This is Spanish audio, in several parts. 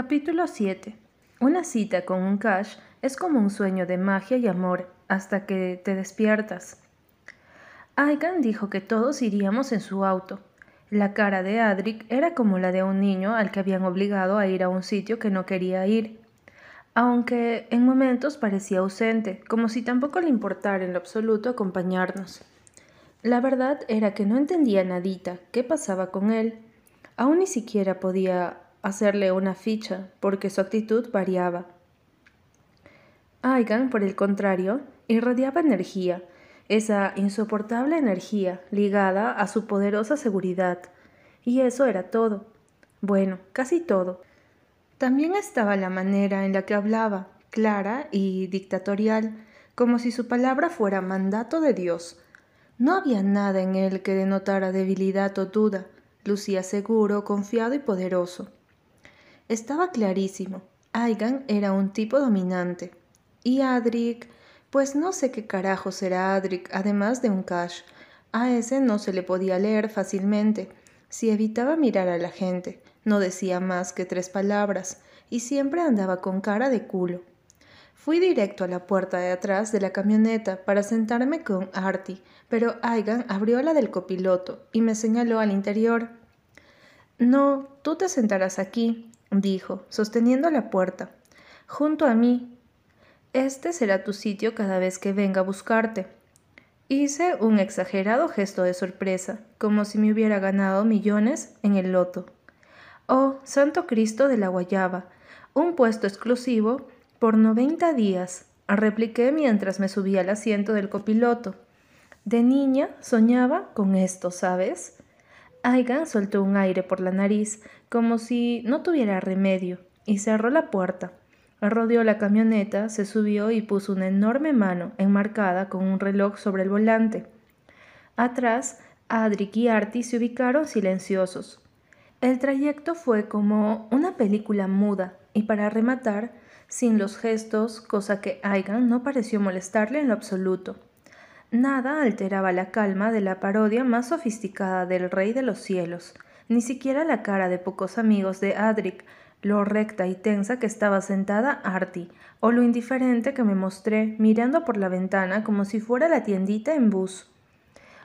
Capítulo 7. Una cita con un cash es como un sueño de magia y amor hasta que te despiertas. Aigan dijo que todos iríamos en su auto. La cara de Adric era como la de un niño al que habían obligado a ir a un sitio que no quería ir, aunque en momentos parecía ausente, como si tampoco le importara en lo absoluto acompañarnos. La verdad era que no entendía nadita qué pasaba con él. Aún ni siquiera podía hacerle una ficha, porque su actitud variaba. Aigan, por el contrario, irradiaba energía, esa insoportable energía ligada a su poderosa seguridad. Y eso era todo. Bueno, casi todo. También estaba la manera en la que hablaba, clara y dictatorial, como si su palabra fuera mandato de Dios. No había nada en él que denotara debilidad o duda, lucía seguro, confiado y poderoso. Estaba clarísimo. Aigan era un tipo dominante. Y Adric, pues no sé qué carajo será Adric, además de un cash. A ese no se le podía leer fácilmente. Si evitaba mirar a la gente, no decía más que tres palabras, y siempre andaba con cara de culo. Fui directo a la puerta de atrás de la camioneta para sentarme con Artie, pero Aigan abrió la del copiloto y me señaló al interior. No, tú te sentarás aquí, dijo, sosteniendo la puerta. Junto a mí. Este será tu sitio cada vez que venga a buscarte. Hice un exagerado gesto de sorpresa, como si me hubiera ganado millones en el loto. Oh, Santo Cristo de la Guayaba, un puesto exclusivo por noventa días, repliqué mientras me subía al asiento del copiloto. De niña soñaba con esto, ¿sabes? Aigan soltó un aire por la nariz, como si no tuviera remedio, y cerró la puerta. Rodeó la camioneta, se subió y puso una enorme mano enmarcada con un reloj sobre el volante. Atrás, Adric y Artie se ubicaron silenciosos. El trayecto fue como una película muda, y para rematar, sin los gestos, cosa que Aigan no pareció molestarle en lo absoluto. Nada alteraba la calma de la parodia más sofisticada del Rey de los Cielos, ni siquiera la cara de pocos amigos de Adric, lo recta y tensa que estaba sentada Artie, o lo indiferente que me mostré mirando por la ventana como si fuera la tiendita en bus.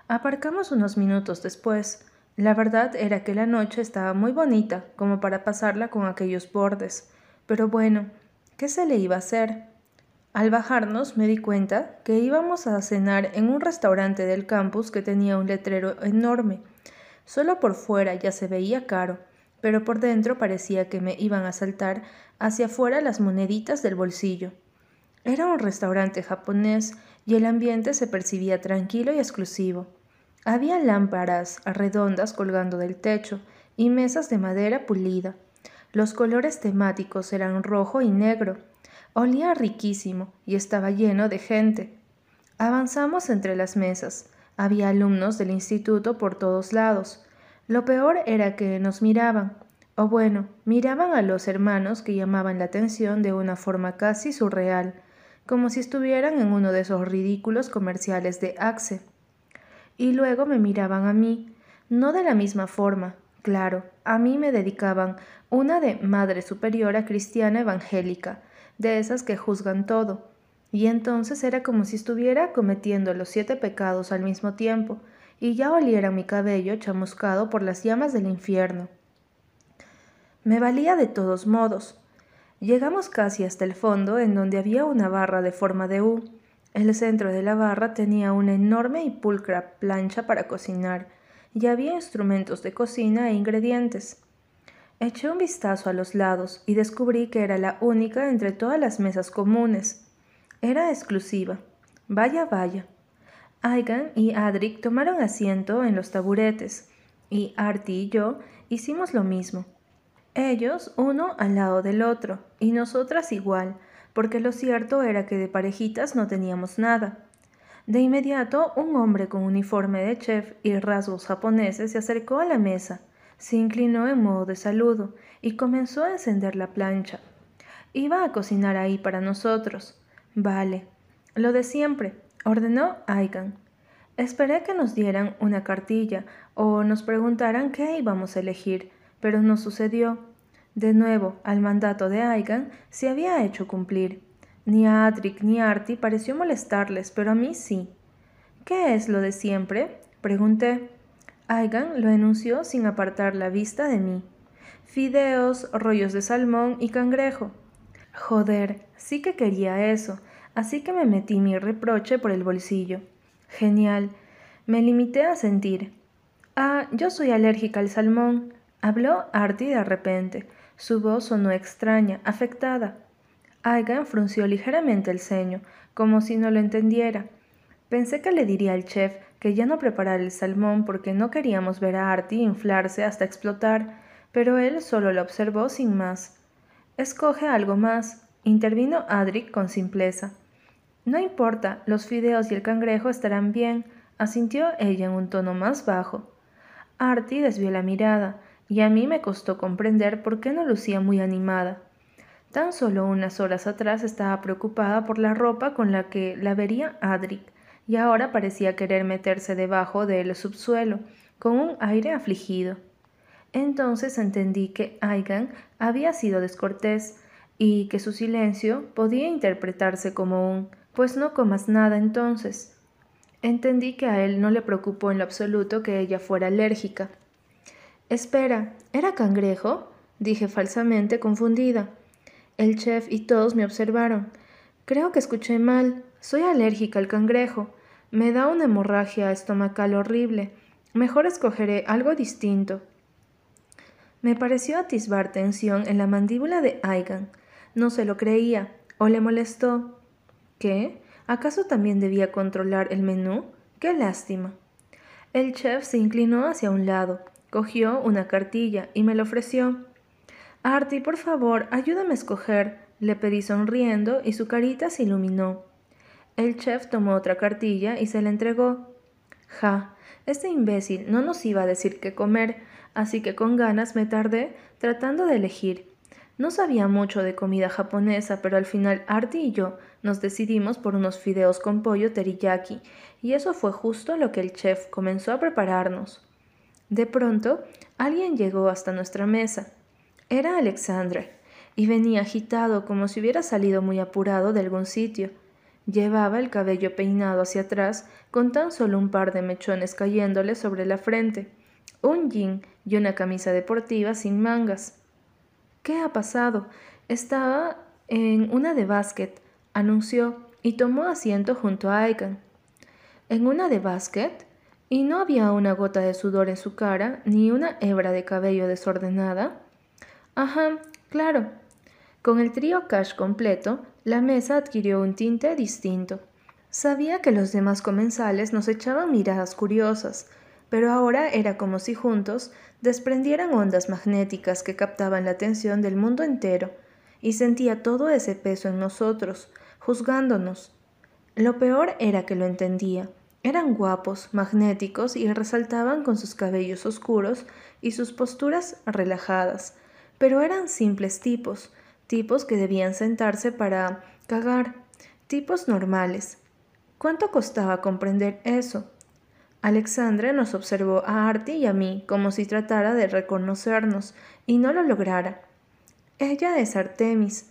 Aparcamos unos minutos después. La verdad era que la noche estaba muy bonita como para pasarla con aquellos bordes. Pero bueno, ¿qué se le iba a hacer? Al bajarnos me di cuenta que íbamos a cenar en un restaurante del campus que tenía un letrero enorme. Solo por fuera ya se veía caro, pero por dentro parecía que me iban a saltar hacia afuera las moneditas del bolsillo. Era un restaurante japonés y el ambiente se percibía tranquilo y exclusivo. Había lámparas redondas colgando del techo y mesas de madera pulida. Los colores temáticos eran rojo y negro Olía riquísimo y estaba lleno de gente. Avanzamos entre las mesas. Había alumnos del instituto por todos lados. Lo peor era que nos miraban, o bueno, miraban a los hermanos que llamaban la atención de una forma casi surreal, como si estuvieran en uno de esos ridículos comerciales de Axe. Y luego me miraban a mí, no de la misma forma, claro, a mí me dedicaban una de Madre Superiora Cristiana Evangélica, de esas que juzgan todo, y entonces era como si estuviera cometiendo los siete pecados al mismo tiempo, y ya oliera mi cabello chamuscado por las llamas del infierno. Me valía de todos modos. Llegamos casi hasta el fondo, en donde había una barra de forma de U. El centro de la barra tenía una enorme y pulcra plancha para cocinar, y había instrumentos de cocina e ingredientes. Eché un vistazo a los lados y descubrí que era la única entre todas las mesas comunes. Era exclusiva. Vaya, vaya. Aigan y Adric tomaron asiento en los taburetes, y Artie y yo hicimos lo mismo. Ellos uno al lado del otro, y nosotras igual, porque lo cierto era que de parejitas no teníamos nada. De inmediato, un hombre con uniforme de chef y rasgos japoneses se acercó a la mesa, se inclinó en modo de saludo y comenzó a encender la plancha. Iba a cocinar ahí para nosotros. Vale. Lo de siempre, ordenó Aigan. Esperé que nos dieran una cartilla o nos preguntaran qué íbamos a elegir, pero no sucedió. De nuevo, al mandato de Aigan se había hecho cumplir. Ni a Adric ni a Artie pareció molestarles, pero a mí sí. ¿Qué es lo de siempre? pregunté. Aigan lo enunció sin apartar la vista de mí. Fideos, rollos de salmón y cangrejo. Joder, sí que quería eso, así que me metí mi reproche por el bolsillo. Genial. Me limité a sentir. Ah, yo soy alérgica al salmón. Habló Artie de repente. Su voz sonó extraña, afectada. Aigan frunció ligeramente el ceño, como si no lo entendiera. Pensé que le diría al chef que ya no preparara el salmón porque no queríamos ver a Artie inflarse hasta explotar, pero él solo lo observó sin más. Escoge algo más, intervino Adric con simpleza. No importa, los fideos y el cangrejo estarán bien, asintió ella en un tono más bajo. Artie desvió la mirada, y a mí me costó comprender por qué no lucía muy animada. Tan solo unas horas atrás estaba preocupada por la ropa con la que la vería Adric, y ahora parecía querer meterse debajo del subsuelo, con un aire afligido. Entonces entendí que Aigan había sido descortés y que su silencio podía interpretarse como un pues no comas nada entonces. Entendí que a él no le preocupó en lo absoluto que ella fuera alérgica. Espera, ¿era cangrejo? dije falsamente confundida. El chef y todos me observaron. Creo que escuché mal. Soy alérgica al cangrejo. Me da una hemorragia estomacal horrible. Mejor escogeré algo distinto. Me pareció atisbar tensión en la mandíbula de Aigan. No se lo creía, o le molestó. ¿Qué? ¿Acaso también debía controlar el menú? ¡Qué lástima! El chef se inclinó hacia un lado, cogió una cartilla y me la ofreció. Artie, por favor, ayúdame a escoger, le pedí sonriendo y su carita se iluminó. El chef tomó otra cartilla y se la entregó. Ja, este imbécil no nos iba a decir qué comer, así que con ganas me tardé tratando de elegir. No sabía mucho de comida japonesa, pero al final Artie y yo nos decidimos por unos fideos con pollo teriyaki, y eso fue justo lo que el chef comenzó a prepararnos. De pronto, alguien llegó hasta nuestra mesa. Era Alexandre, y venía agitado como si hubiera salido muy apurado de algún sitio. Llevaba el cabello peinado hacia atrás, con tan solo un par de mechones cayéndole sobre la frente un jean y una camisa deportiva sin mangas. ¿Qué ha pasado? Estaba en una de básquet, anunció, y tomó asiento junto a Aigan. ¿En una de básquet? ¿Y no había una gota de sudor en su cara, ni una hebra de cabello desordenada? Ajá, claro. Con el trío Cash completo, la mesa adquirió un tinte distinto. Sabía que los demás comensales nos echaban miradas curiosas, pero ahora era como si juntos desprendieran ondas magnéticas que captaban la atención del mundo entero, y sentía todo ese peso en nosotros, juzgándonos. Lo peor era que lo entendía. Eran guapos, magnéticos y resaltaban con sus cabellos oscuros y sus posturas relajadas, pero eran simples tipos, tipos que debían sentarse para cagar, tipos normales. ¿Cuánto costaba comprender eso? Alexandra nos observó a Artie y a mí como si tratara de reconocernos, y no lo lograra. Ella es Artemis,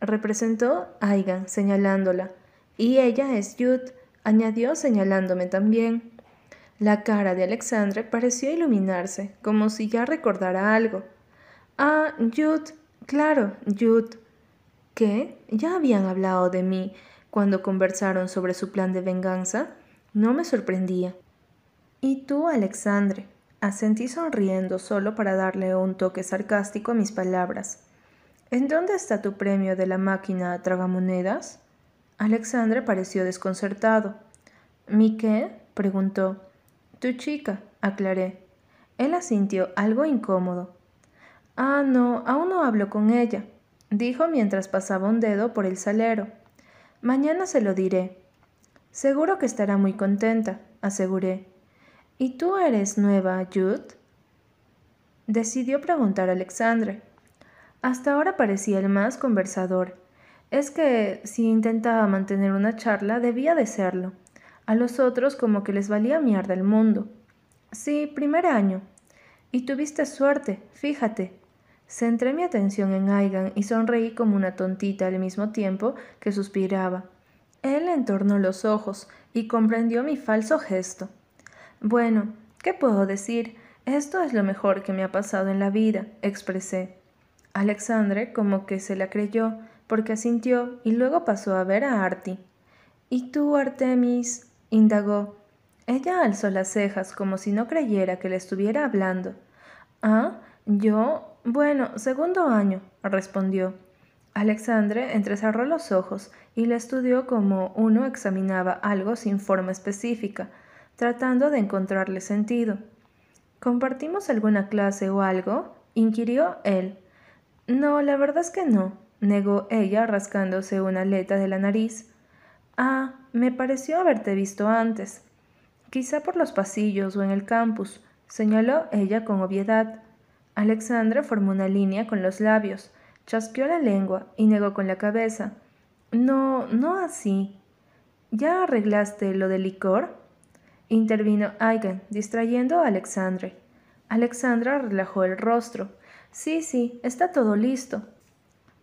representó Aigan señalándola, y ella es Yud, añadió señalándome también. La cara de Alexandra pareció iluminarse, como si ya recordara algo. Ah, Yud, claro, Yud. ¿Qué? ¿Ya habían hablado de mí cuando conversaron sobre su plan de venganza? No me sorprendía. ¿Y tú, Alexandre? Asentí sonriendo solo para darle un toque sarcástico a mis palabras. ¿En dónde está tu premio de la máquina tragamonedas? Alexandre pareció desconcertado. ¿Mi qué? preguntó. Tu chica, aclaré. Él asintió algo incómodo. Ah, no, aún no hablo con ella, dijo mientras pasaba un dedo por el salero. Mañana se lo diré. Seguro que estará muy contenta, aseguré. ¿Y tú eres nueva, Jude? Decidió preguntar a Alexandre. Hasta ahora parecía el más conversador. Es que si intentaba mantener una charla debía de serlo. A los otros como que les valía mierda el mundo. Sí, primer año. Y tuviste suerte, fíjate. Centré mi atención en Aigan y sonreí como una tontita al mismo tiempo que suspiraba. Él entornó los ojos y comprendió mi falso gesto. Bueno, ¿qué puedo decir? Esto es lo mejor que me ha pasado en la vida, expresé. Alexandre como que se la creyó, porque asintió y luego pasó a ver a Artie. ¿Y tú, Artemis? indagó. Ella alzó las cejas como si no creyera que le estuviera hablando. Ah, yo. Bueno, segundo año, respondió. Alexandre entrecerró los ojos y le estudió como uno examinaba algo sin forma específica, tratando de encontrarle sentido. ¿Compartimos alguna clase o algo? inquirió él. No, la verdad es que no, negó ella rascándose una aleta de la nariz. Ah, me pareció haberte visto antes. Quizá por los pasillos o en el campus, señaló ella con obviedad. Alexandra formó una línea con los labios, chasqueó la lengua y negó con la cabeza. No, no así. ¿Ya arreglaste lo del licor? Intervino Aigan, distrayendo a Alexandre. Alexandra relajó el rostro. Sí, sí, está todo listo.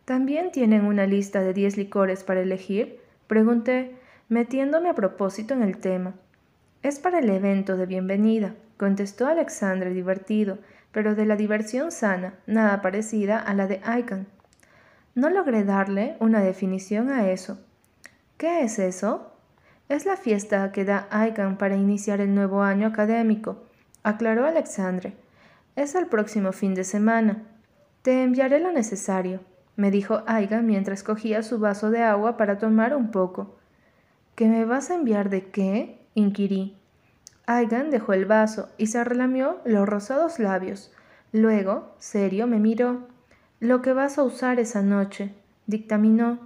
¿También tienen una lista de diez licores para elegir? Pregunté, metiéndome a propósito en el tema. Es para el evento de bienvenida, contestó Alexandre divertido, pero de la diversión sana, nada parecida a la de Aigan. No logré darle una definición a eso. ¿Qué es eso? Es la fiesta que da Aigan para iniciar el nuevo año académico, aclaró Alexandre. Es el próximo fin de semana. Te enviaré lo necesario, me dijo Aigan mientras cogía su vaso de agua para tomar un poco. ¿Qué me vas a enviar de qué? inquirí. Aigan dejó el vaso y se relamió los rosados labios. Luego, serio, me miró. Lo que vas a usar esa noche, dictaminó.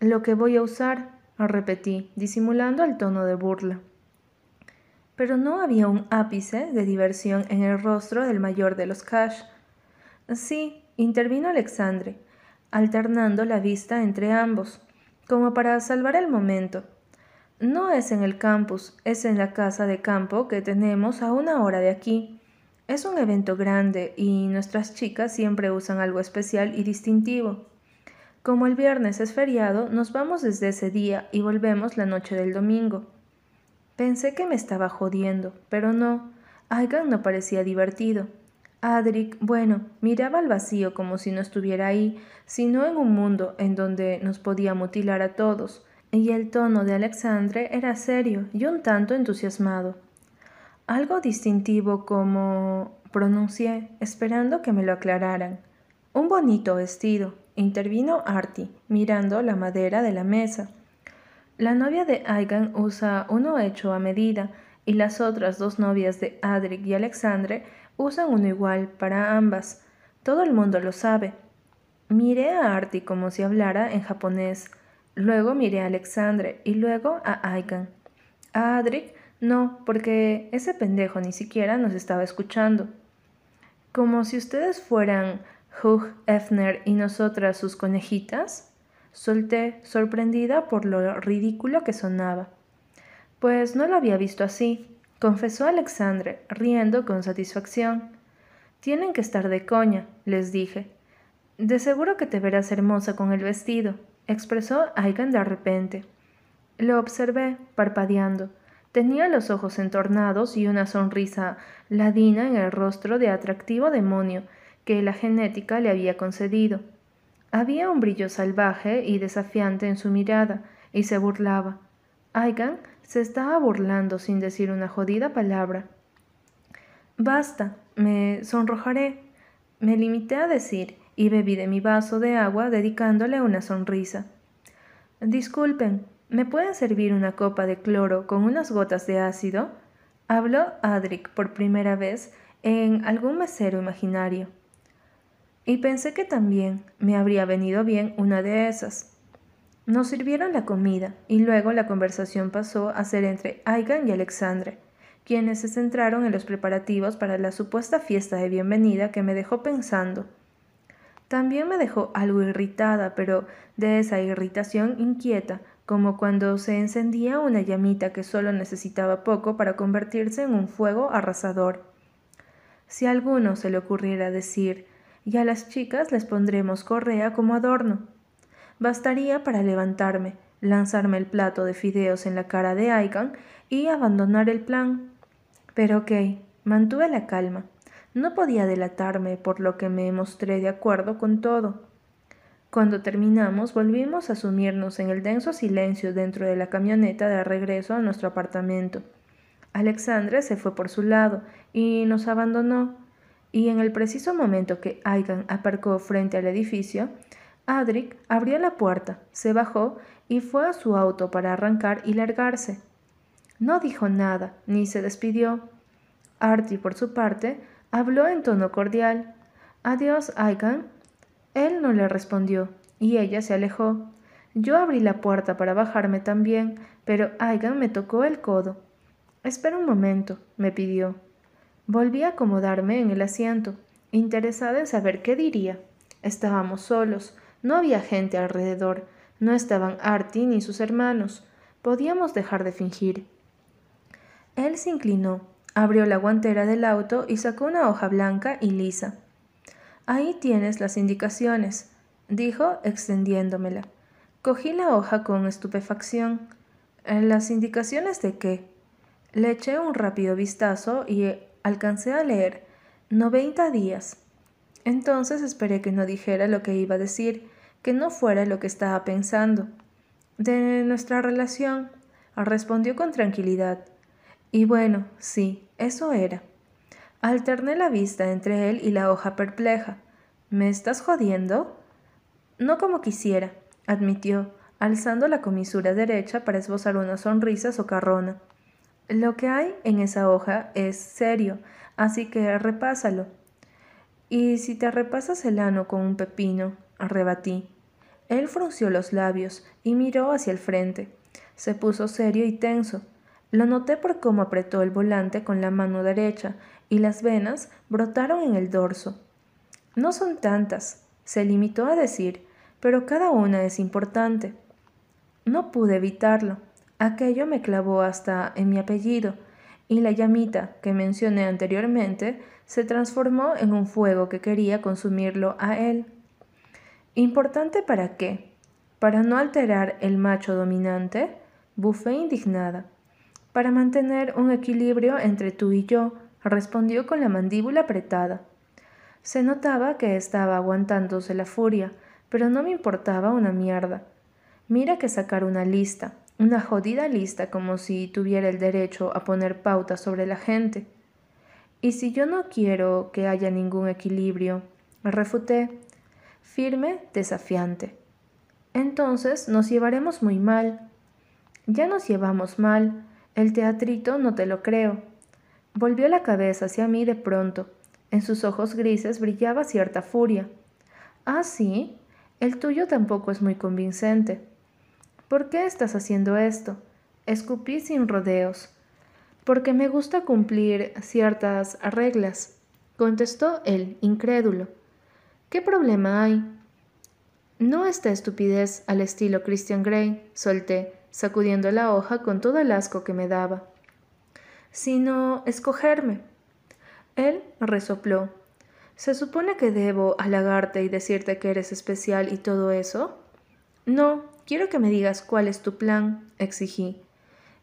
Lo que voy a usar, repetí, disimulando el tono de burla. Pero no había un ápice de diversión en el rostro del mayor de los Cash. Sí, intervino Alexandre, alternando la vista entre ambos, como para salvar el momento. No es en el campus, es en la casa de campo que tenemos a una hora de aquí. Es un evento grande y nuestras chicas siempre usan algo especial y distintivo. Como el viernes es feriado, nos vamos desde ese día y volvemos la noche del domingo. Pensé que me estaba jodiendo, pero no. Aigan no parecía divertido. Adric, bueno, miraba al vacío como si no estuviera ahí, sino en un mundo en donde nos podía mutilar a todos, y el tono de Alexandre era serio y un tanto entusiasmado. Algo distintivo como pronuncié, esperando que me lo aclararan. Un bonito vestido, intervino Artie, mirando la madera de la mesa. La novia de Aigan usa uno hecho a medida, y las otras dos novias de Adric y Alexandre usan uno igual para ambas. Todo el mundo lo sabe. Miré a Artie como si hablara en japonés. Luego miré a Alexandre y luego a Aigan. A Adric no, porque ese pendejo ni siquiera nos estaba escuchando. Como si ustedes fueran Hugh Hefner y nosotras sus conejitas, solté, sorprendida por lo ridículo que sonaba. Pues no lo había visto así, confesó Alexandre, riendo con satisfacción. Tienen que estar de coña, les dije. De seguro que te verás hermosa con el vestido, expresó Aigan de repente. Lo observé, parpadeando. Tenía los ojos entornados y una sonrisa ladina en el rostro de atractivo demonio que la genética le había concedido. Había un brillo salvaje y desafiante en su mirada, y se burlaba. Aigan se estaba burlando sin decir una jodida palabra. Basta, me sonrojaré. Me limité a decir, y bebí de mi vaso de agua dedicándole una sonrisa. Disculpen, ¿Me pueden servir una copa de cloro con unas gotas de ácido? Habló Adric por primera vez en algún mesero imaginario. Y pensé que también me habría venido bien una de esas. Nos sirvieron la comida y luego la conversación pasó a ser entre Aigan y Alexandre, quienes se centraron en los preparativos para la supuesta fiesta de bienvenida que me dejó pensando. También me dejó algo irritada, pero de esa irritación inquieta como cuando se encendía una llamita que solo necesitaba poco para convertirse en un fuego arrasador. Si a alguno se le ocurriera decir y a las chicas les pondremos correa como adorno. Bastaría para levantarme, lanzarme el plato de fideos en la cara de Aigan y abandonar el plan. Pero ok, mantuve la calma. No podía delatarme, por lo que me mostré de acuerdo con todo. Cuando terminamos, volvimos a sumirnos en el denso silencio dentro de la camioneta de regreso a nuestro apartamento. Alexandre se fue por su lado y nos abandonó, y en el preciso momento que Aigan aparcó frente al edificio, Adric abrió la puerta, se bajó y fue a su auto para arrancar y largarse. No dijo nada, ni se despidió. Artie, por su parte, habló en tono cordial. Adiós, Aigan. Él no le respondió, y ella se alejó. Yo abrí la puerta para bajarme también, pero Aigan me tocó el codo. Espera un momento, me pidió. Volví a acomodarme en el asiento, interesada en saber qué diría. Estábamos solos, no había gente alrededor, no estaban Artie ni sus hermanos. Podíamos dejar de fingir. Él se inclinó, abrió la guantera del auto y sacó una hoja blanca y lisa. Ahí tienes las indicaciones, dijo extendiéndomela. Cogí la hoja con estupefacción. ¿Las indicaciones de qué? Le eché un rápido vistazo y alcancé a leer noventa días. Entonces esperé que no dijera lo que iba a decir, que no fuera lo que estaba pensando. De nuestra relación, respondió con tranquilidad. Y bueno, sí, eso era. Alterné la vista entre él y la hoja perpleja. ¿Me estás jodiendo? No como quisiera, admitió, alzando la comisura derecha para esbozar una sonrisa socarrona. Lo que hay en esa hoja es serio, así que repásalo. Y si te repasas el ano con un pepino, rebatí. Él frunció los labios y miró hacia el frente. Se puso serio y tenso. Lo noté por cómo apretó el volante con la mano derecha y las venas brotaron en el dorso. No son tantas, se limitó a decir, pero cada una es importante. No pude evitarlo. Aquello me clavó hasta en mi apellido, y la llamita que mencioné anteriormente se transformó en un fuego que quería consumirlo a él. ¿Importante para qué? Para no alterar el macho dominante, bufé indignada. Para mantener un equilibrio entre tú y yo, respondió con la mandíbula apretada. Se notaba que estaba aguantándose la furia, pero no me importaba una mierda. Mira que sacar una lista, una jodida lista como si tuviera el derecho a poner pautas sobre la gente. Y si yo no quiero que haya ningún equilibrio, refuté, firme, desafiante. Entonces nos llevaremos muy mal. Ya nos llevamos mal. El teatrito no te lo creo. Volvió la cabeza hacia mí de pronto. En sus ojos grises brillaba cierta furia. Ah, sí. El tuyo tampoco es muy convincente. ¿Por qué estás haciendo esto? Escupí sin rodeos. Porque me gusta cumplir ciertas reglas, contestó él, incrédulo. ¿Qué problema hay? No esta estupidez al estilo Christian Grey, solté, sacudiendo la hoja con todo el asco que me daba, sino escogerme. Él resopló. ¿Se supone que debo halagarte y decirte que eres especial y todo eso? No, quiero que me digas cuál es tu plan, exigí.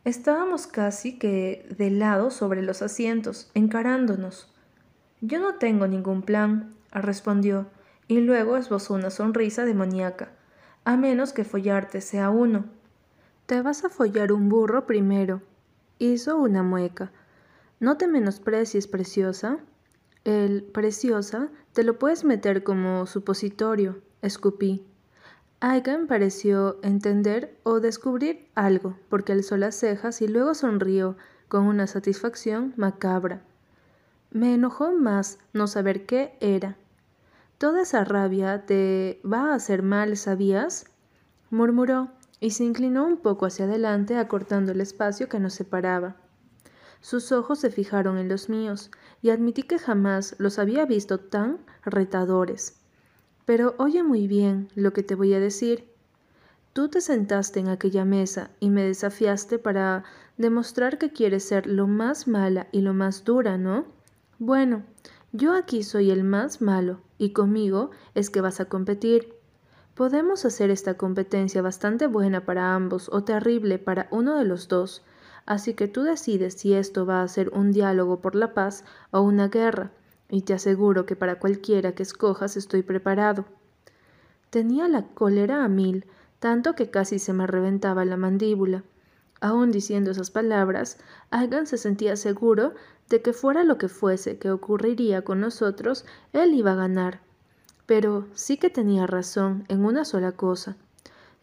Estábamos casi que de lado sobre los asientos, encarándonos. Yo no tengo ningún plan, respondió, y luego esbozó una sonrisa demoníaca. A menos que follarte sea uno. Te vas a follar un burro primero. Hizo una mueca. No te menosprecies, preciosa. El preciosa te lo puedes meter como supositorio, escupí. Aigan pareció entender o descubrir algo, porque alzó las cejas y luego sonrió con una satisfacción macabra. Me enojó más no saber qué era. Toda esa rabia te va a hacer mal, ¿sabías? murmuró y se inclinó un poco hacia adelante acortando el espacio que nos separaba. Sus ojos se fijaron en los míos y admití que jamás los había visto tan retadores. Pero oye muy bien lo que te voy a decir. Tú te sentaste en aquella mesa y me desafiaste para demostrar que quieres ser lo más mala y lo más dura, ¿no? Bueno, yo aquí soy el más malo, y conmigo es que vas a competir. Podemos hacer esta competencia bastante buena para ambos o terrible para uno de los dos, así que tú decides si esto va a ser un diálogo por la paz o una guerra, y te aseguro que para cualquiera que escojas estoy preparado. Tenía la cólera a mil, tanto que casi se me reventaba la mandíbula. Aún diciendo esas palabras, Hagan se sentía seguro de que fuera lo que fuese que ocurriría con nosotros, él iba a ganar. Pero sí que tenía razón en una sola cosa.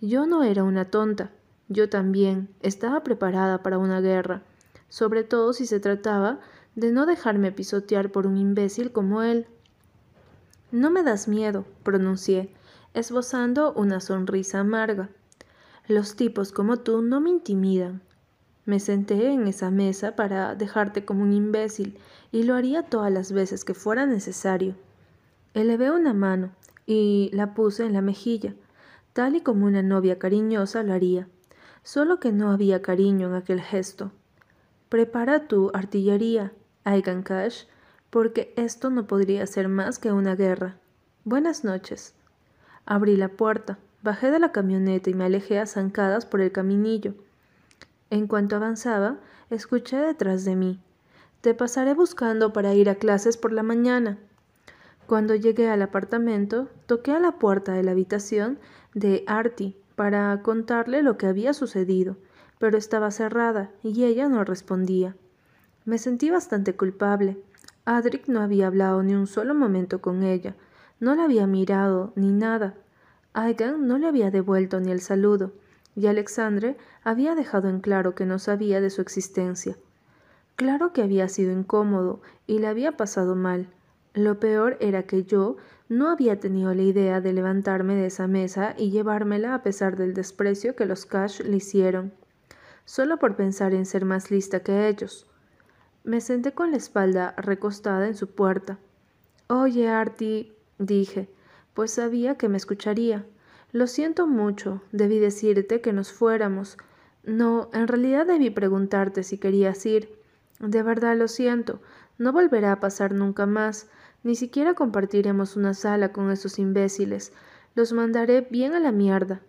Yo no era una tonta. Yo también estaba preparada para una guerra, sobre todo si se trataba de no dejarme pisotear por un imbécil como él. No me das miedo, pronuncié, esbozando una sonrisa amarga. Los tipos como tú no me intimidan. Me senté en esa mesa para dejarte como un imbécil y lo haría todas las veces que fuera necesario. Elevé una mano y la puse en la mejilla, tal y como una novia cariñosa lo haría, solo que no había cariño en aquel gesto. Prepara tu artillería, Aigan porque esto no podría ser más que una guerra. Buenas noches. Abrí la puerta, bajé de la camioneta y me alejé a zancadas por el caminillo. En cuanto avanzaba, escuché detrás de mí. Te pasaré buscando para ir a clases por la mañana. Cuando llegué al apartamento, toqué a la puerta de la habitación de Artie para contarle lo que había sucedido, pero estaba cerrada y ella no respondía. Me sentí bastante culpable. Adric no había hablado ni un solo momento con ella, no la había mirado ni nada. Aigan no le había devuelto ni el saludo y Alexandre había dejado en claro que no sabía de su existencia. Claro que había sido incómodo y le había pasado mal. Lo peor era que yo no había tenido la idea de levantarme de esa mesa y llevármela a pesar del desprecio que los Cash le hicieron, solo por pensar en ser más lista que ellos. Me senté con la espalda recostada en su puerta. Oye, Artie, dije, pues sabía que me escucharía. Lo siento mucho, debí decirte que nos fuéramos. No, en realidad debí preguntarte si querías ir. De verdad lo siento, no volverá a pasar nunca más, ni siquiera compartiremos una sala con esos imbéciles. Los mandaré bien a la mierda.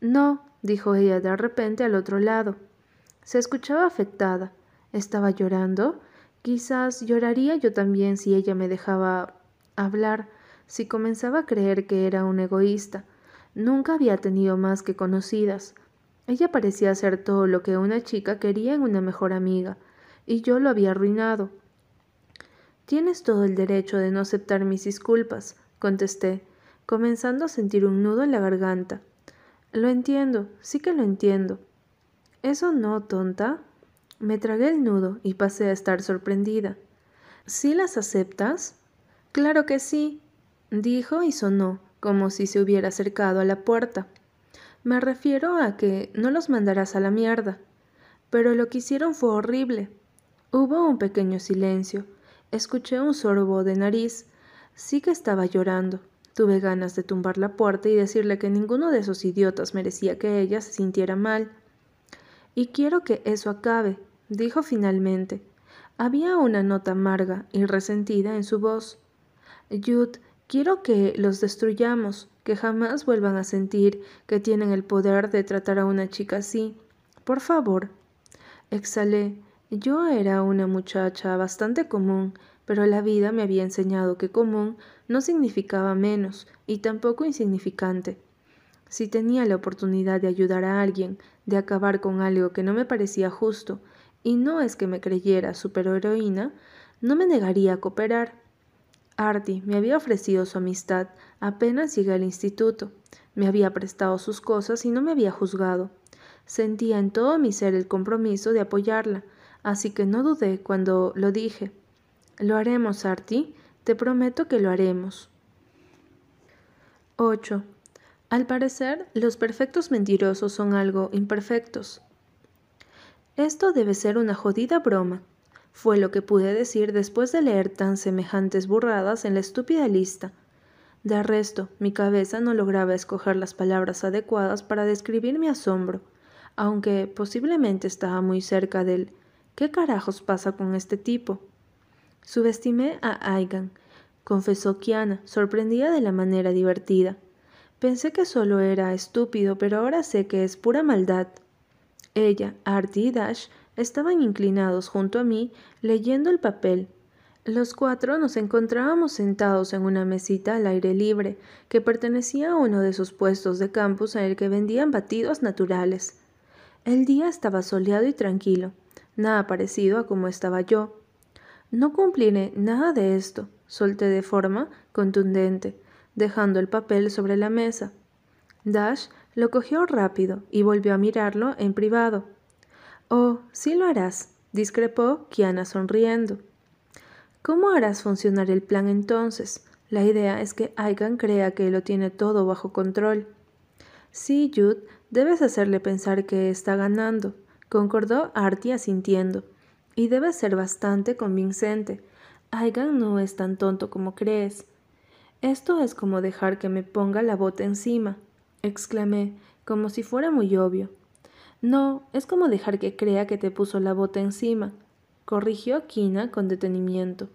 No, dijo ella de repente al otro lado. Se escuchaba afectada. ¿Estaba llorando? Quizás lloraría yo también si ella me dejaba hablar, si comenzaba a creer que era un egoísta. Nunca había tenido más que conocidas. Ella parecía ser todo lo que una chica quería en una mejor amiga, y yo lo había arruinado. Tienes todo el derecho de no aceptar mis disculpas, contesté, comenzando a sentir un nudo en la garganta. Lo entiendo, sí que lo entiendo. ¿Eso no, tonta? Me tragué el nudo y pasé a estar sorprendida. ¿Sí las aceptas? Claro que sí, dijo y sonó, como si se hubiera acercado a la puerta. Me refiero a que no los mandarás a la mierda. Pero lo que hicieron fue horrible. Hubo un pequeño silencio. Escuché un sorbo de nariz. Sí que estaba llorando. Tuve ganas de tumbar la puerta y decirle que ninguno de esos idiotas merecía que ella se sintiera mal. Y quiero que eso acabe, dijo finalmente. Había una nota amarga y resentida en su voz. Jude Quiero que los destruyamos, que jamás vuelvan a sentir que tienen el poder de tratar a una chica así. Por favor. Exhalé. Yo era una muchacha bastante común, pero la vida me había enseñado que común no significaba menos y tampoco insignificante. Si tenía la oportunidad de ayudar a alguien, de acabar con algo que no me parecía justo, y no es que me creyera superheroína, no me negaría a cooperar. Artie me había ofrecido su amistad apenas llegué al instituto. Me había prestado sus cosas y no me había juzgado. Sentía en todo mi ser el compromiso de apoyarla, así que no dudé cuando lo dije. Lo haremos, Artie. Te prometo que lo haremos. 8. Al parecer, los perfectos mentirosos son algo imperfectos. Esto debe ser una jodida broma, fue lo que pude decir después de leer tan semejantes burradas en la estúpida lista. De resto, mi cabeza no lograba escoger las palabras adecuadas para describir mi asombro, aunque posiblemente estaba muy cerca del ¿qué carajos pasa con este tipo? Subestimé a Aigan, confesó Kiana, sorprendida de la manera divertida. Pensé que solo era estúpido, pero ahora sé que es pura maldad. Ella, Artie y Dash estaban inclinados junto a mí, leyendo el papel. Los cuatro nos encontrábamos sentados en una mesita al aire libre, que pertenecía a uno de esos puestos de campus en el que vendían batidos naturales. El día estaba soleado y tranquilo, nada parecido a como estaba yo. No cumpliré nada de esto, solté de forma contundente dejando el papel sobre la mesa. Dash lo cogió rápido y volvió a mirarlo en privado. Oh, sí lo harás, discrepó Kiana sonriendo. ¿Cómo harás funcionar el plan entonces? La idea es que Aigan crea que lo tiene todo bajo control. Sí, Jude, debes hacerle pensar que está ganando, concordó Artie asintiendo. Y debe ser bastante convincente. Aigan no es tan tonto como crees. Esto es como dejar que me ponga la bota encima, exclamé, como si fuera muy obvio. No, es como dejar que crea que te puso la bota encima, corrigió Kina con detenimiento.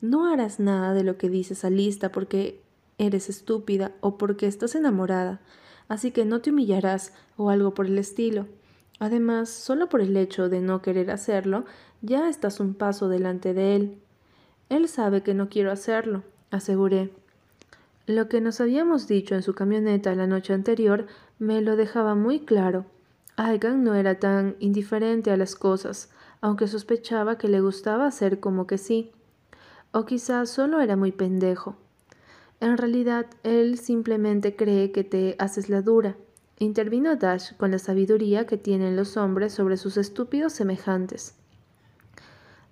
No harás nada de lo que dices a Lista porque eres estúpida o porque estás enamorada, así que no te humillarás o algo por el estilo. Además, solo por el hecho de no querer hacerlo, ya estás un paso delante de él. Él sabe que no quiero hacerlo, aseguré. Lo que nos habíamos dicho en su camioneta la noche anterior me lo dejaba muy claro. Aigan no era tan indiferente a las cosas, aunque sospechaba que le gustaba hacer como que sí. O quizás solo era muy pendejo. En realidad, él simplemente cree que te haces la dura. Intervino Dash con la sabiduría que tienen los hombres sobre sus estúpidos semejantes.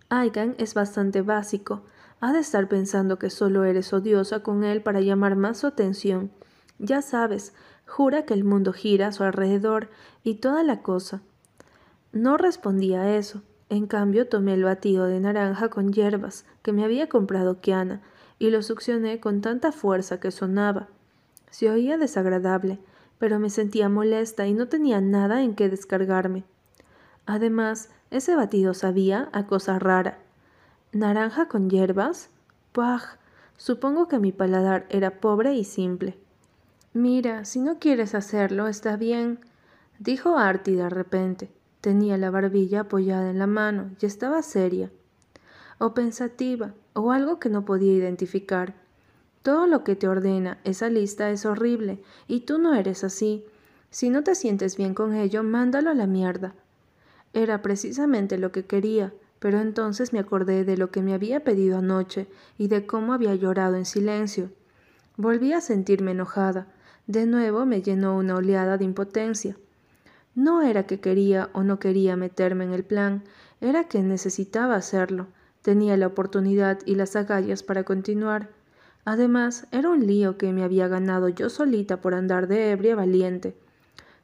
Aigan es bastante básico, ha de estar pensando que solo eres odiosa con él para llamar más su atención. Ya sabes, jura que el mundo gira a su alrededor y toda la cosa. No respondí a eso. En cambio, tomé el batido de naranja con hierbas que me había comprado Kiana y lo succioné con tanta fuerza que sonaba. Se oía desagradable, pero me sentía molesta y no tenía nada en que descargarme. Además, ese batido sabía a cosa rara. ¿Naranja con hierbas? Paj, supongo que mi paladar era pobre y simple. Mira, si no quieres hacerlo, está bien, dijo Artie de repente. Tenía la barbilla apoyada en la mano y estaba seria, o pensativa, o algo que no podía identificar. Todo lo que te ordena esa lista es horrible, y tú no eres así. Si no te sientes bien con ello, mándalo a la mierda. Era precisamente lo que quería, pero entonces me acordé de lo que me había pedido anoche y de cómo había llorado en silencio. Volví a sentirme enojada. De nuevo me llenó una oleada de impotencia. No era que quería o no quería meterme en el plan, era que necesitaba hacerlo. Tenía la oportunidad y las agallas para continuar. Además, era un lío que me había ganado yo solita por andar de ebria valiente.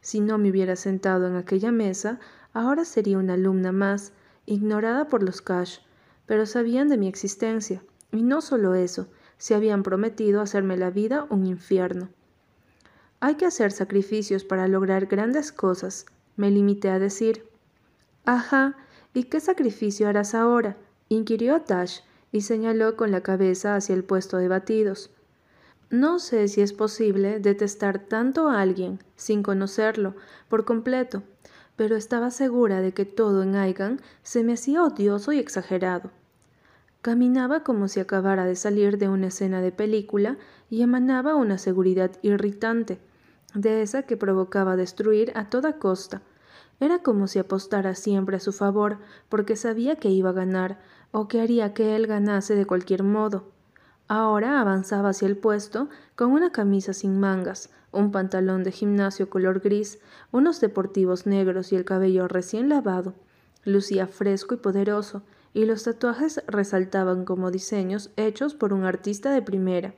Si no me hubiera sentado en aquella mesa, ahora sería una alumna más, ignorada por los Cash, pero sabían de mi existencia, y no solo eso, se habían prometido hacerme la vida un infierno. Hay que hacer sacrificios para lograr grandes cosas, me limité a decir. Ajá, ¿y qué sacrificio harás ahora? inquirió Tash y señaló con la cabeza hacia el puesto de batidos. No sé si es posible detestar tanto a alguien sin conocerlo por completo, pero estaba segura de que todo en Aigan se me hacía odioso y exagerado. Caminaba como si acabara de salir de una escena de película y emanaba una seguridad irritante, de esa que provocaba destruir a toda costa. Era como si apostara siempre a su favor, porque sabía que iba a ganar, o que haría que él ganase de cualquier modo. Ahora avanzaba hacia el puesto con una camisa sin mangas, un pantalón de gimnasio color gris, unos deportivos negros y el cabello recién lavado. Lucía fresco y poderoso, y los tatuajes resaltaban como diseños hechos por un artista de primera.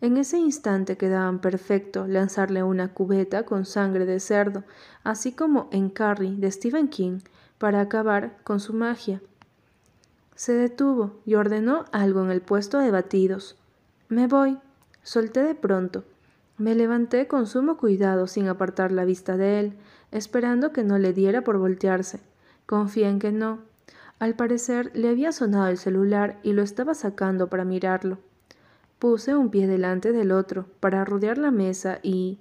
En ese instante quedaban perfecto lanzarle una cubeta con sangre de cerdo, así como en Carrie de Stephen King, para acabar con su magia. Se detuvo y ordenó algo en el puesto de batidos. Me voy. Solté de pronto. Me levanté con sumo cuidado sin apartar la vista de él, esperando que no le diera por voltearse. Confié en que no. Al parecer le había sonado el celular y lo estaba sacando para mirarlo. Puse un pie delante del otro para rodear la mesa y...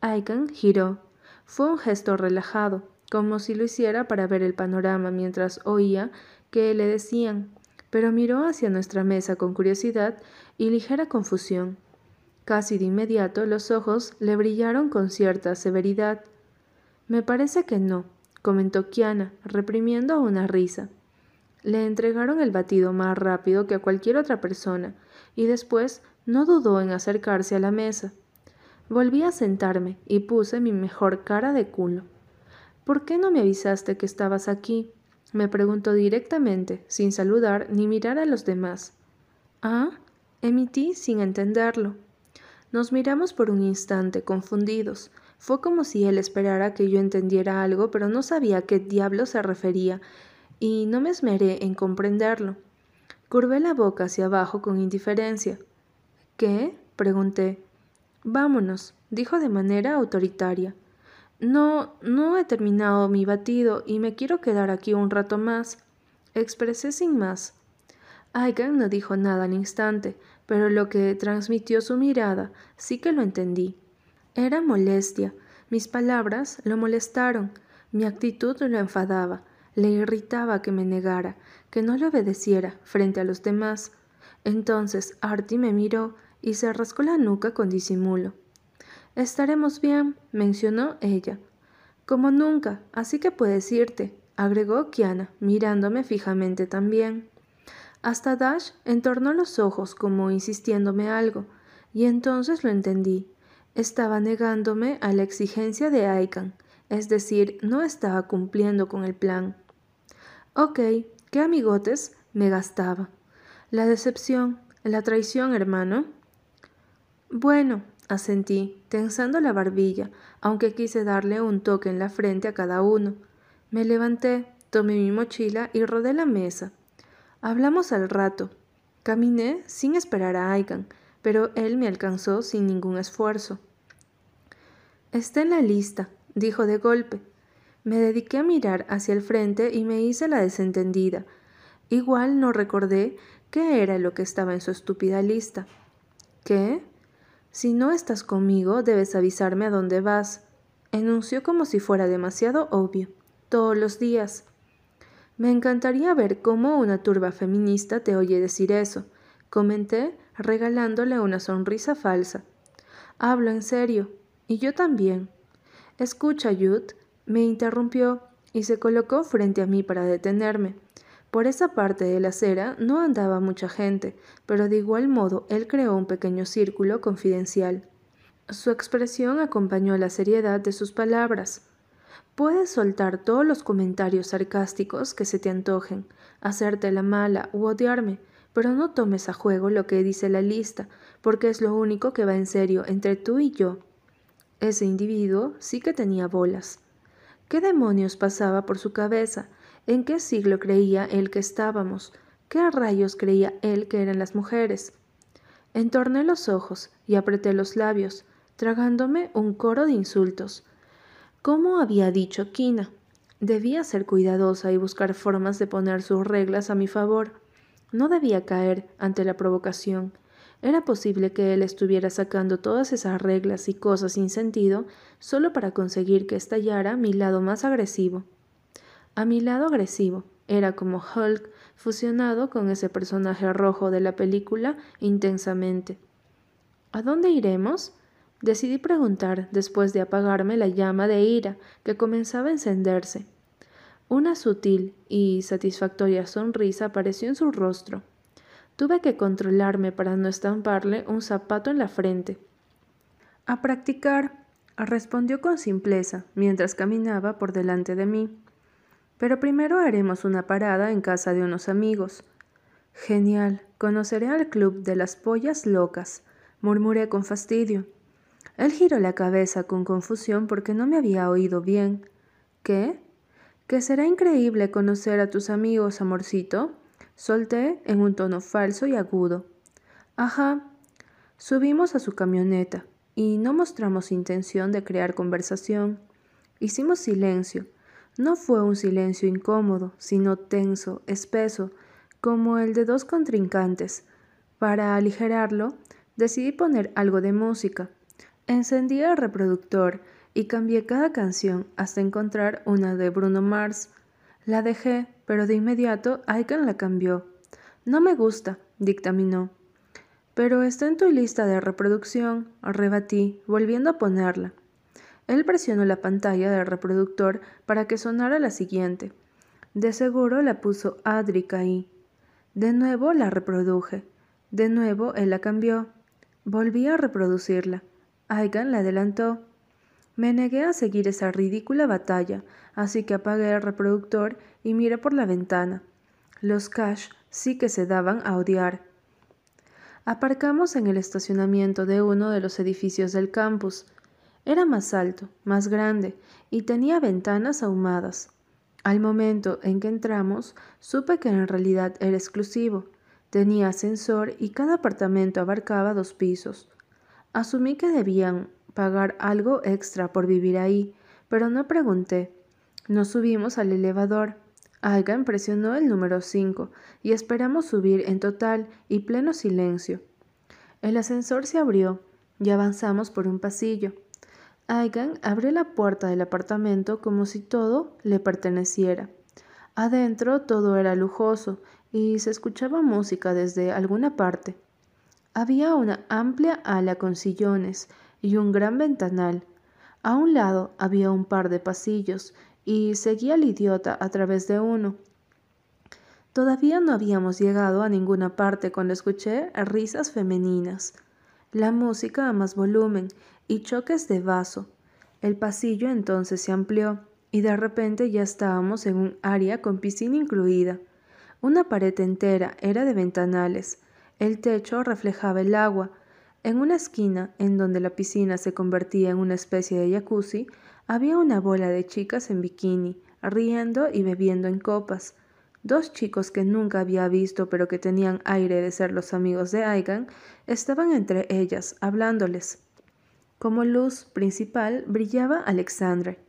Aiken giró. Fue un gesto relajado, como si lo hiciera para ver el panorama mientras oía que le decían, pero miró hacia nuestra mesa con curiosidad y ligera confusión. Casi de inmediato los ojos le brillaron con cierta severidad. Me parece que no, comentó Kiana, reprimiendo una risa. Le entregaron el batido más rápido que a cualquier otra persona, y después no dudó en acercarse a la mesa. Volví a sentarme y puse mi mejor cara de culo. ¿Por qué no me avisaste que estabas aquí? Me preguntó directamente, sin saludar ni mirar a los demás. Ah, emití sin entenderlo. Nos miramos por un instante, confundidos. Fue como si él esperara que yo entendiera algo, pero no sabía a qué diablo se refería, y no me esmeré en comprenderlo. Curvé la boca hacia abajo con indiferencia. ¿Qué? pregunté. Vámonos, dijo de manera autoritaria. No, no he terminado mi batido y me quiero quedar aquí un rato más. Expresé sin más. Aigan no dijo nada al instante, pero lo que transmitió su mirada sí que lo entendí. Era molestia. Mis palabras lo molestaron. Mi actitud lo enfadaba. Le irritaba que me negara, que no le obedeciera frente a los demás. Entonces Artie me miró y se rascó la nuca con disimulo. Estaremos bien, mencionó ella. Como nunca, así que puedes irte, agregó Kiana, mirándome fijamente también. Hasta Dash entornó los ojos como insistiéndome algo, y entonces lo entendí. Estaba negándome a la exigencia de Aikan, es decir, no estaba cumpliendo con el plan. Ok, qué amigotes me gastaba. La decepción, la traición, hermano. Bueno, asentí, tensando la barbilla, aunque quise darle un toque en la frente a cada uno. Me levanté, tomé mi mochila y rodé la mesa. Hablamos al rato. Caminé sin esperar a Aigan, pero él me alcanzó sin ningún esfuerzo. Está en la lista, dijo de golpe. Me dediqué a mirar hacia el frente y me hice la desentendida. Igual no recordé qué era lo que estaba en su estúpida lista. ¿Qué? Si no estás conmigo, debes avisarme a dónde vas. Enunció como si fuera demasiado obvio. Todos los días. Me encantaría ver cómo una turba feminista te oye decir eso, comenté, regalándole una sonrisa falsa. Hablo en serio, y yo también. Escucha, Yud, me interrumpió y se colocó frente a mí para detenerme. Por esa parte de la acera no andaba mucha gente, pero de igual modo él creó un pequeño círculo confidencial. Su expresión acompañó la seriedad de sus palabras. Puedes soltar todos los comentarios sarcásticos que se te antojen, hacerte la mala u odiarme, pero no tomes a juego lo que dice la lista, porque es lo único que va en serio entre tú y yo. Ese individuo sí que tenía bolas. ¿Qué demonios pasaba por su cabeza? ¿En qué siglo creía él que estábamos? ¿Qué rayos creía él que eran las mujeres? Entorné los ojos y apreté los labios, tragándome un coro de insultos. Como había dicho Kina, debía ser cuidadosa y buscar formas de poner sus reglas a mi favor. No debía caer ante la provocación. Era posible que él estuviera sacando todas esas reglas y cosas sin sentido solo para conseguir que estallara mi lado más agresivo. A mi lado agresivo era como Hulk fusionado con ese personaje rojo de la película intensamente. ¿A dónde iremos? Decidí preguntar después de apagarme la llama de ira que comenzaba a encenderse. Una sutil y satisfactoria sonrisa apareció en su rostro. Tuve que controlarme para no estamparle un zapato en la frente. A practicar, respondió con simpleza mientras caminaba por delante de mí. Pero primero haremos una parada en casa de unos amigos. Genial, conoceré al club de las pollas locas, murmuré con fastidio. Él giró la cabeza con confusión porque no me había oído bien. ¿Qué? ¿Que será increíble conocer a tus amigos, amorcito? Solté en un tono falso y agudo. Ajá. Subimos a su camioneta y no mostramos intención de crear conversación. Hicimos silencio. No fue un silencio incómodo, sino tenso, espeso, como el de dos contrincantes. Para aligerarlo, decidí poner algo de música. Encendí el reproductor y cambié cada canción hasta encontrar una de Bruno Mars. La dejé, pero de inmediato Aiken la cambió. No me gusta, dictaminó. Pero está en tu lista de reproducción, rebatí, volviendo a ponerla. Él presionó la pantalla del reproductor para que sonara la siguiente. De seguro la puso Adric ahí. De nuevo la reproduje. De nuevo él la cambió. Volví a reproducirla. Aigan la adelantó. Me negué a seguir esa ridícula batalla, así que apagué el reproductor y miré por la ventana. Los Cash sí que se daban a odiar. Aparcamos en el estacionamiento de uno de los edificios del campus. Era más alto, más grande, y tenía ventanas ahumadas. Al momento en que entramos, supe que en realidad era exclusivo. Tenía ascensor y cada apartamento abarcaba dos pisos. Asumí que debían pagar algo extra por vivir ahí, pero no pregunté. Nos subimos al elevador. Aigan presionó el número 5 y esperamos subir en total y pleno silencio. El ascensor se abrió y avanzamos por un pasillo. Aigan abrió la puerta del apartamento como si todo le perteneciera. Adentro todo era lujoso y se escuchaba música desde alguna parte. Había una amplia ala con sillones y un gran ventanal. A un lado había un par de pasillos y seguía al idiota a través de uno. Todavía no habíamos llegado a ninguna parte cuando escuché risas femeninas, la música a más volumen y choques de vaso. El pasillo entonces se amplió y de repente ya estábamos en un área con piscina incluida. Una pared entera era de ventanales. El techo reflejaba el agua. En una esquina, en donde la piscina se convertía en una especie de jacuzzi, había una bola de chicas en bikini, riendo y bebiendo en copas. Dos chicos que nunca había visto pero que tenían aire de ser los amigos de Aigan estaban entre ellas, hablándoles. Como luz principal brillaba Alexandre.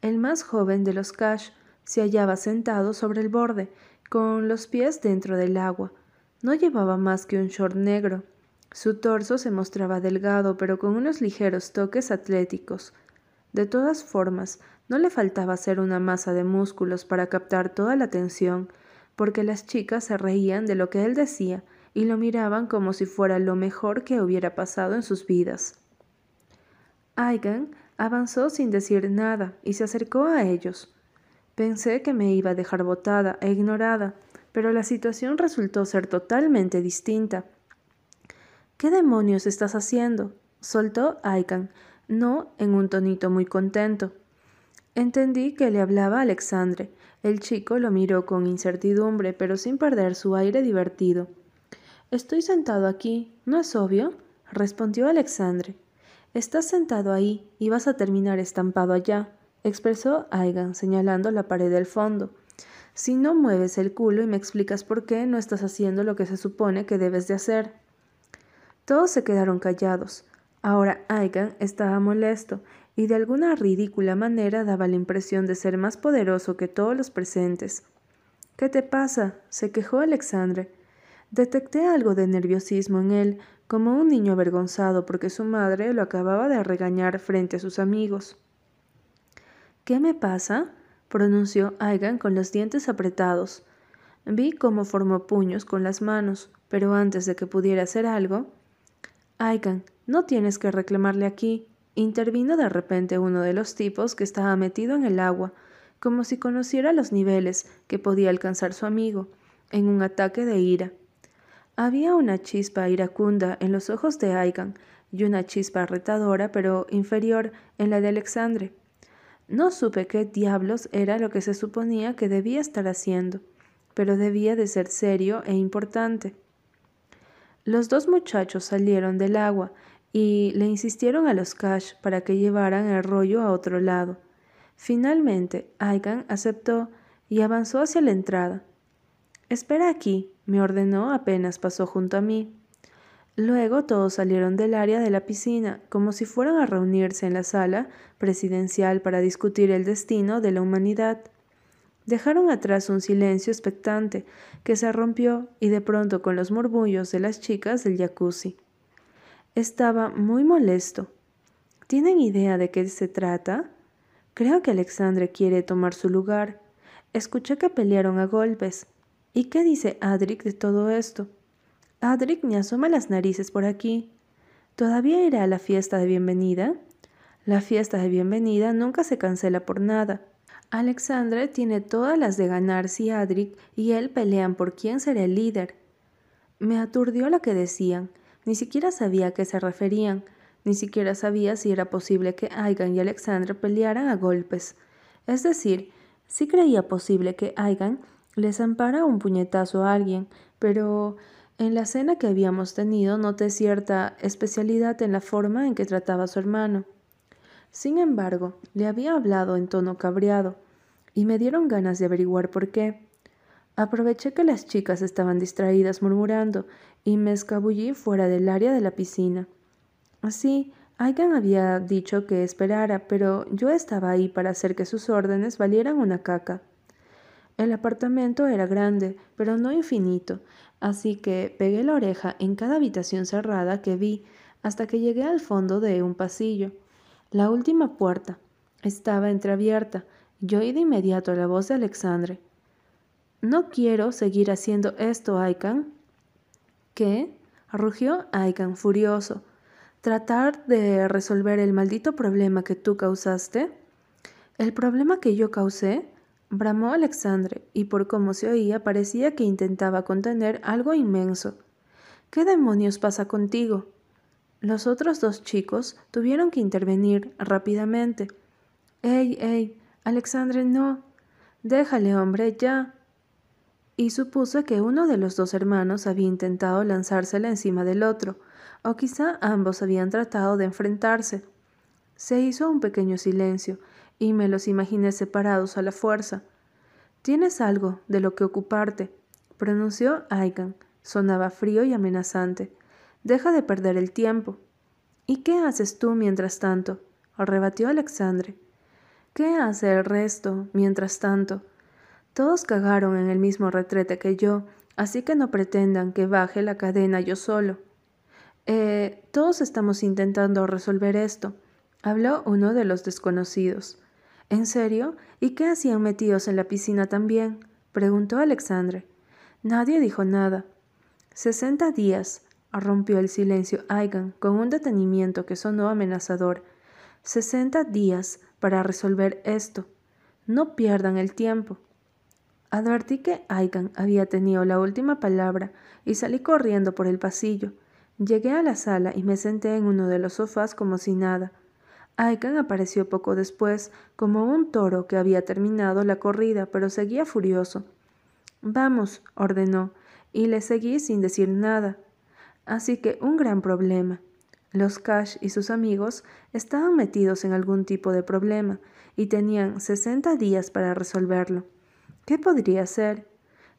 El más joven de los Cash se hallaba sentado sobre el borde, con los pies dentro del agua. No llevaba más que un short negro. Su torso se mostraba delgado, pero con unos ligeros toques atléticos. De todas formas, no le faltaba ser una masa de músculos para captar toda la atención, porque las chicas se reían de lo que él decía y lo miraban como si fuera lo mejor que hubiera pasado en sus vidas. Aigan avanzó sin decir nada y se acercó a ellos. Pensé que me iba a dejar botada e ignorada, pero la situación resultó ser totalmente distinta. ¿Qué demonios estás haciendo? soltó Aigan, no en un tonito muy contento. Entendí que le hablaba a Alexandre. El chico lo miró con incertidumbre, pero sin perder su aire divertido. Estoy sentado aquí, ¿no es obvio? respondió Alexandre. Estás sentado ahí y vas a terminar estampado allá, expresó Aigan, señalando la pared del fondo. Si no mueves el culo y me explicas por qué no estás haciendo lo que se supone que debes de hacer. Todos se quedaron callados. Ahora Aigan estaba molesto y de alguna ridícula manera daba la impresión de ser más poderoso que todos los presentes. ¿Qué te pasa? se quejó Alexandre. Detecté algo de nerviosismo en él, como un niño avergonzado porque su madre lo acababa de regañar frente a sus amigos. ¿Qué me pasa? pronunció Aigan con los dientes apretados. Vi cómo formó puños con las manos, pero antes de que pudiera hacer algo, Aigan, no tienes que reclamarle aquí. Intervino de repente uno de los tipos que estaba metido en el agua, como si conociera los niveles que podía alcanzar su amigo, en un ataque de ira. Había una chispa iracunda en los ojos de Aigan y una chispa retadora pero inferior en la de Alexandre. No supe qué diablos era lo que se suponía que debía estar haciendo, pero debía de ser serio e importante. Los dos muchachos salieron del agua y le insistieron a los Cash para que llevaran el rollo a otro lado. Finalmente, Aigan aceptó y avanzó hacia la entrada. Espera aquí, me ordenó apenas pasó junto a mí. Luego todos salieron del área de la piscina, como si fueran a reunirse en la sala presidencial para discutir el destino de la humanidad. Dejaron atrás un silencio expectante que se rompió y de pronto con los murmullos de las chicas del jacuzzi. Estaba muy molesto. ¿Tienen idea de qué se trata? Creo que Alexandre quiere tomar su lugar. Escuché que pelearon a golpes. ¿Y qué dice Adric de todo esto? Adric ni asoma las narices por aquí. ¿Todavía irá a la fiesta de bienvenida? La fiesta de bienvenida nunca se cancela por nada. Alexandre tiene todas las de ganar si Adric y él pelean por quién será el líder. Me aturdió lo que decían. Ni siquiera sabía a qué se referían. Ni siquiera sabía si era posible que Aigan y Alexandre pelearan a golpes. Es decir, sí creía posible que Aigan les ampara un puñetazo a alguien, pero en la cena que habíamos tenido noté cierta especialidad en la forma en que trataba a su hermano. Sin embargo, le había hablado en tono cabreado, y me dieron ganas de averiguar por qué. Aproveché que las chicas estaban distraídas murmurando y me escabullí fuera del área de la piscina. Así, Aigan había dicho que esperara, pero yo estaba ahí para hacer que sus órdenes valieran una caca. El apartamento era grande, pero no infinito, así que pegué la oreja en cada habitación cerrada que vi hasta que llegué al fondo de un pasillo. La última puerta estaba entreabierta yo oí de inmediato la voz de Alexandre. No quiero seguir haciendo esto, Aikan. ¿Qué? rugió Aikan, furioso. ¿Tratar de resolver el maldito problema que tú causaste? ¿El problema que yo causé? Bramó Alexandre, y por cómo se oía parecía que intentaba contener algo inmenso. ¿Qué demonios pasa contigo? Los otros dos chicos tuvieron que intervenir rápidamente. ¡Ey, ey! Alexandre, no. Déjale, hombre, ya. Y supuso que uno de los dos hermanos había intentado lanzársela encima del otro, o quizá ambos habían tratado de enfrentarse. Se hizo un pequeño silencio, y me los imaginé separados a la fuerza. Tienes algo de lo que ocuparte, pronunció Aigan. Sonaba frío y amenazante. Deja de perder el tiempo. ¿Y qué haces tú mientras tanto? rebatió Alexandre. ¿Qué hace el resto mientras tanto? Todos cagaron en el mismo retrete que yo, así que no pretendan que baje la cadena yo solo. Eh, todos estamos intentando resolver esto, habló uno de los desconocidos. ¿En serio? ¿Y qué hacían metidos en la piscina también? preguntó Alexandre. Nadie dijo nada. Sesenta días, rompió el silencio Aigan con un detenimiento que sonó amenazador. Sesenta días para resolver esto. No pierdan el tiempo. Advertí que Aigan había tenido la última palabra y salí corriendo por el pasillo. Llegué a la sala y me senté en uno de los sofás como si nada. Aigan apareció poco después, como un toro que había terminado la corrida, pero seguía furioso. Vamos, ordenó, y le seguí sin decir nada. Así que un gran problema. Los Cash y sus amigos estaban metidos en algún tipo de problema y tenían 60 días para resolverlo. ¿Qué podría ser?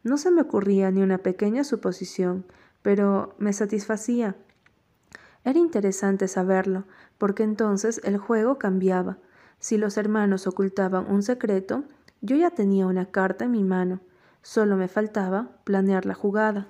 No se me ocurría ni una pequeña suposición, pero me satisfacía. Era interesante saberlo, porque entonces el juego cambiaba. Si los hermanos ocultaban un secreto, yo ya tenía una carta en mi mano. Solo me faltaba planear la jugada.